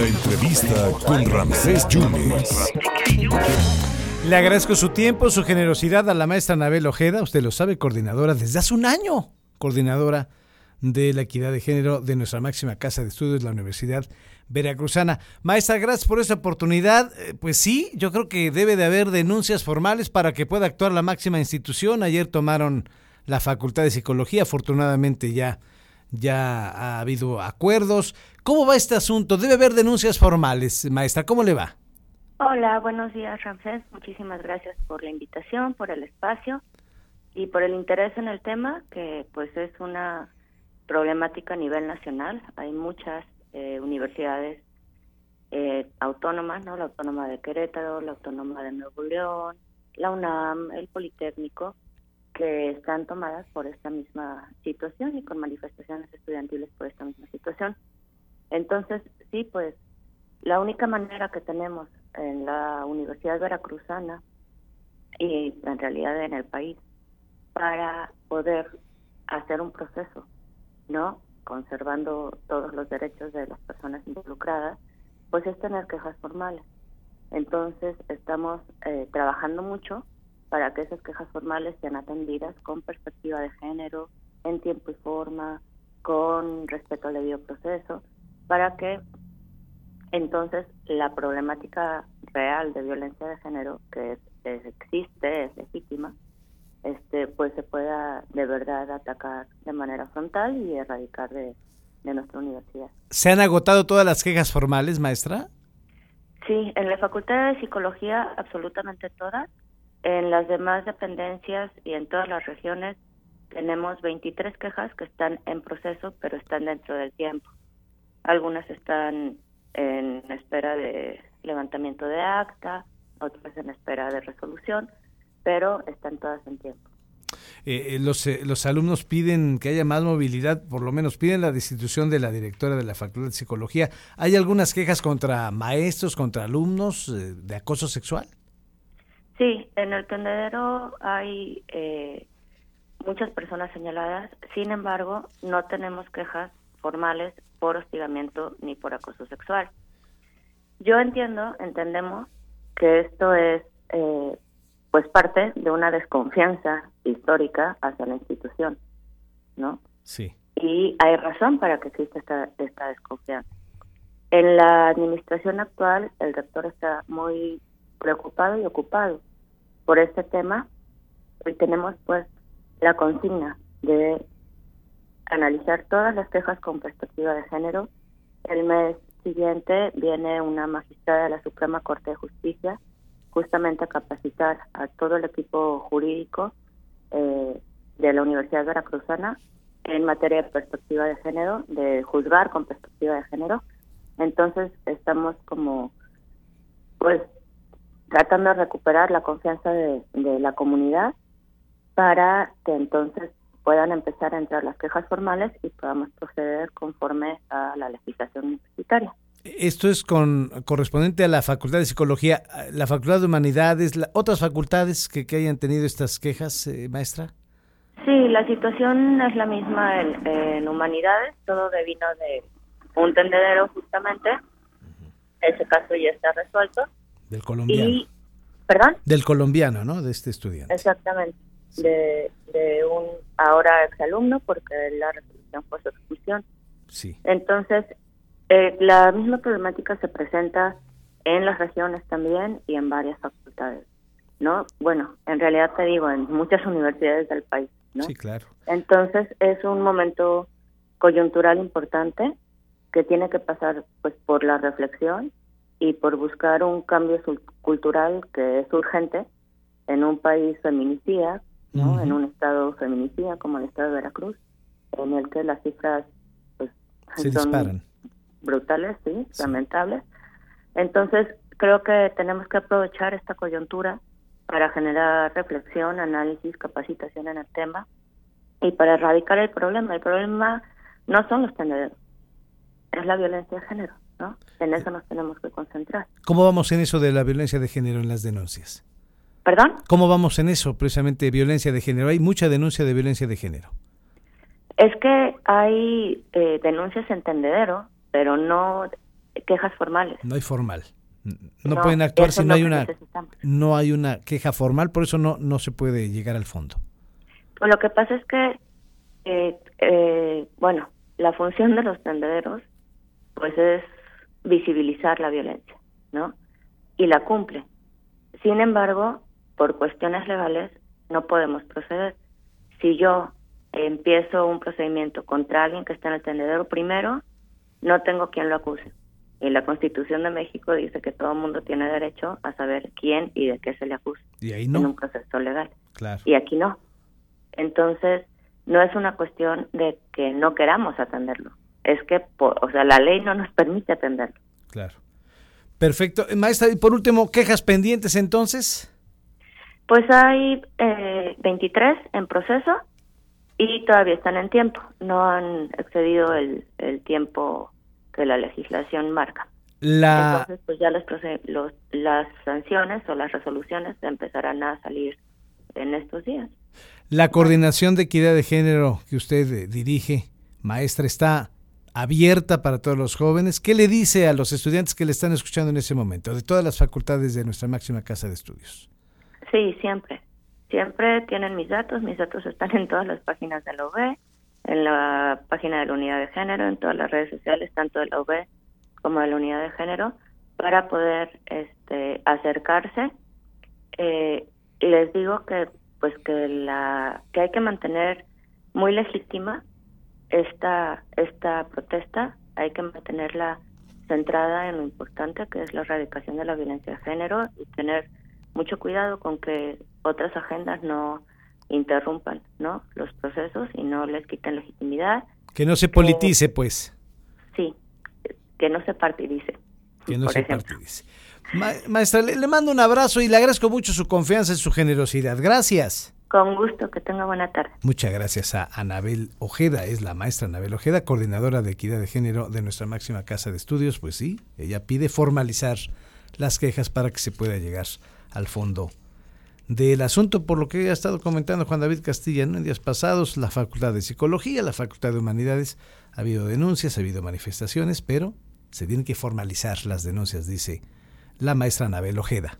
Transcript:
La entrevista con Ramsés Yunes. Le agradezco su tiempo, su generosidad a la maestra Anabel Ojeda, usted lo sabe, coordinadora desde hace un año, coordinadora de la equidad de género de nuestra máxima casa de estudios, la Universidad Veracruzana. Maestra, gracias por esta oportunidad. Eh, Pues sí, yo creo que debe de haber denuncias formales para que pueda actuar la máxima institución. Ayer tomaron la Facultad de Psicología, afortunadamente ya, ya ha habido acuerdos. ¿Cómo va este asunto? Debe haber denuncias formales, maestra. ¿Cómo le va? Hola, buenos días, Ramsés. Muchísimas gracias por la invitación, por el espacio y por el interés en el tema, que pues es una problemática a nivel nacional. Hay muchas eh, universidades eh, autónomas, ¿no? La Autónoma de Querétaro, la Autónoma de Nuevo León, la UNAM, el Politécnico, que están tomadas por esta misma situación y con manifestaciones estudiantiles por esta misma situación. Entonces, sí, pues la única manera que tenemos en la Universidad Veracruzana y en realidad en el país para poder hacer un proceso, ¿no? Conservando todos los derechos de las personas involucradas, pues es tener quejas formales. Entonces, estamos eh, trabajando mucho para que esas quejas formales sean atendidas con perspectiva de género, en tiempo y forma, con respeto al debido proceso, para que entonces la problemática real de violencia de género que es, es- existe, es legítima, este pues se pueda de verdad atacar de manera frontal y erradicar de, de nuestra universidad. ¿Se han agotado todas las quejas formales, maestra? Sí, en la Facultad de Psicología absolutamente todas. En las demás dependencias y en todas las regiones tenemos 23 quejas que están en proceso, pero están dentro del tiempo. Algunas están en espera de levantamiento de acta, otras en espera de resolución, pero están todas en tiempo. Eh, eh, los, eh, los alumnos piden que haya más movilidad, por lo menos piden la destitución de la directora de la Facultad de Psicología. ¿Hay algunas quejas contra maestros, contra alumnos eh, de acoso sexual? Sí, en el tendedero hay eh, muchas personas señaladas, sin embargo, no tenemos quejas formales por hostigamiento ni por acoso sexual. Yo entiendo, entendemos que esto es eh, pues parte de una desconfianza histórica hacia la institución, ¿no? Sí. y hay razón para que exista esta, esta desconfianza. En la administración actual, el rector está muy preocupado y ocupado por este tema y tenemos pues la consigna de analizar todas las quejas con perspectiva de género. El mes siguiente viene una magistrada de la Suprema Corte de Justicia justamente a capacitar a todo el equipo jurídico eh, de la Universidad Veracruzana en materia de perspectiva de género, de juzgar con perspectiva de género. Entonces estamos como, pues, tratando de recuperar la confianza de, de la comunidad para que entonces puedan empezar a entrar las quejas formales y podamos proceder conforme a la legislación universitaria. Esto es con correspondiente a la Facultad de Psicología, la Facultad de Humanidades, la- otras facultades que, que hayan tenido estas quejas, eh, maestra. Sí, la situación es la misma en, en humanidades, todo devino de un tendedero justamente. Ese caso ya está resuelto. Del colombiano. Y, perdón, Del colombiano, ¿no? De este estudiante. exactamente, de, de un ahora exalumno, porque la resolución fue su expulsión. Sí. Entonces, eh, la misma problemática se presenta en las regiones también y en varias facultades, ¿no? Bueno, en realidad te digo, en muchas universidades del país, ¿no? Sí, claro. Entonces es un momento coyuntural importante que tiene que pasar pues por la reflexión y por buscar un cambio cultural que es urgente en un país feminicida, ¿no? En un estado feminicida como el estado de Veracruz, en el que las cifras pues Se son disparan. brutales, sí, Sí. lamentables. Entonces, creo que tenemos que aprovechar esta coyuntura para generar reflexión, análisis, capacitación en el tema y para erradicar el problema. El problema no son los tendederos, es la violencia de género, ¿no? En eso nos tenemos que concentrar. ¿Cómo vamos en eso de la violencia de género en las denuncias? ¿Perdón? ¿Cómo vamos en eso, precisamente, violencia de género? Hay mucha denuncia de violencia de género. Es que hay eh, denuncias en tendedero, pero no quejas formales. No hay formal. No, pueden actuar si no hay una no hay una queja formal, por eso no no se puede llegar al fondo. Pues lo que pasa es que eh, eh, bueno, la función de los tendederos pues es visibilizar la violencia, ¿no? Y la cumple. Sin embargo, por cuestiones legales no podemos proceder. Si yo empiezo un procedimiento contra alguien que está en el tendedero primero, no tengo quien lo acuse. Y la Constitución de México dice que todo el mundo tiene derecho a saber quién y de qué se le acusa y ahí no. en un proceso legal. Y aquí no. Entonces, no es una cuestión de que no queramos atenderlo. Es que, o sea, la ley no nos permite atenderlo. Claro. Perfecto. Maestra, y por último, ¿quejas pendientes entonces? Pues hay eh, 23 en proceso y todavía están en tiempo. No han excedido el, el tiempo que la legislación marca. La... Entonces, pues ya los, los, las sanciones o las resoluciones empezarán a salir en estos días. La coordinación de equidad de género que usted eh, dirige, maestra, está abierta para todos los jóvenes. ¿Qué le dice a los estudiantes que le están escuchando en ese momento, de todas las facultades de nuestra máxima casa de estudios? Sí, siempre. Siempre tienen mis datos, mis datos están en todas las páginas de la UB, en la página de la unidad de género, en todas las redes sociales, tanto de la UB como de la unidad de género, para poder este, acercarse. Eh, les digo que pues que la que hay que mantener muy legítima esta esta protesta, hay que mantenerla centrada en lo importante que es la erradicación de la violencia de género y tener mucho cuidado con que otras agendas no interrumpan ¿no? los procesos y no les quiten legitimidad. Que no se politice, pues. Sí, que no se partidice. Que no se partidice. maestra, le, mando un abrazo y le agradezco mucho su confianza y su generosidad. Gracias. Con gusto, que tenga buena tarde. Muchas gracias a Anabel Ojeda, es la maestra Anabel Ojeda, coordinadora de equidad de género de nuestra máxima casa de estudios. Pues sí, ella pide formalizar las quejas para que se pueda llegar al fondo del asunto, por lo que ha estado comentando Juan David Castilla en días pasados, la Facultad de Psicología, la Facultad de Humanidades, ha habido denuncias, ha habido manifestaciones, pero se tienen que formalizar las denuncias, dice la maestra Anabel Ojeda.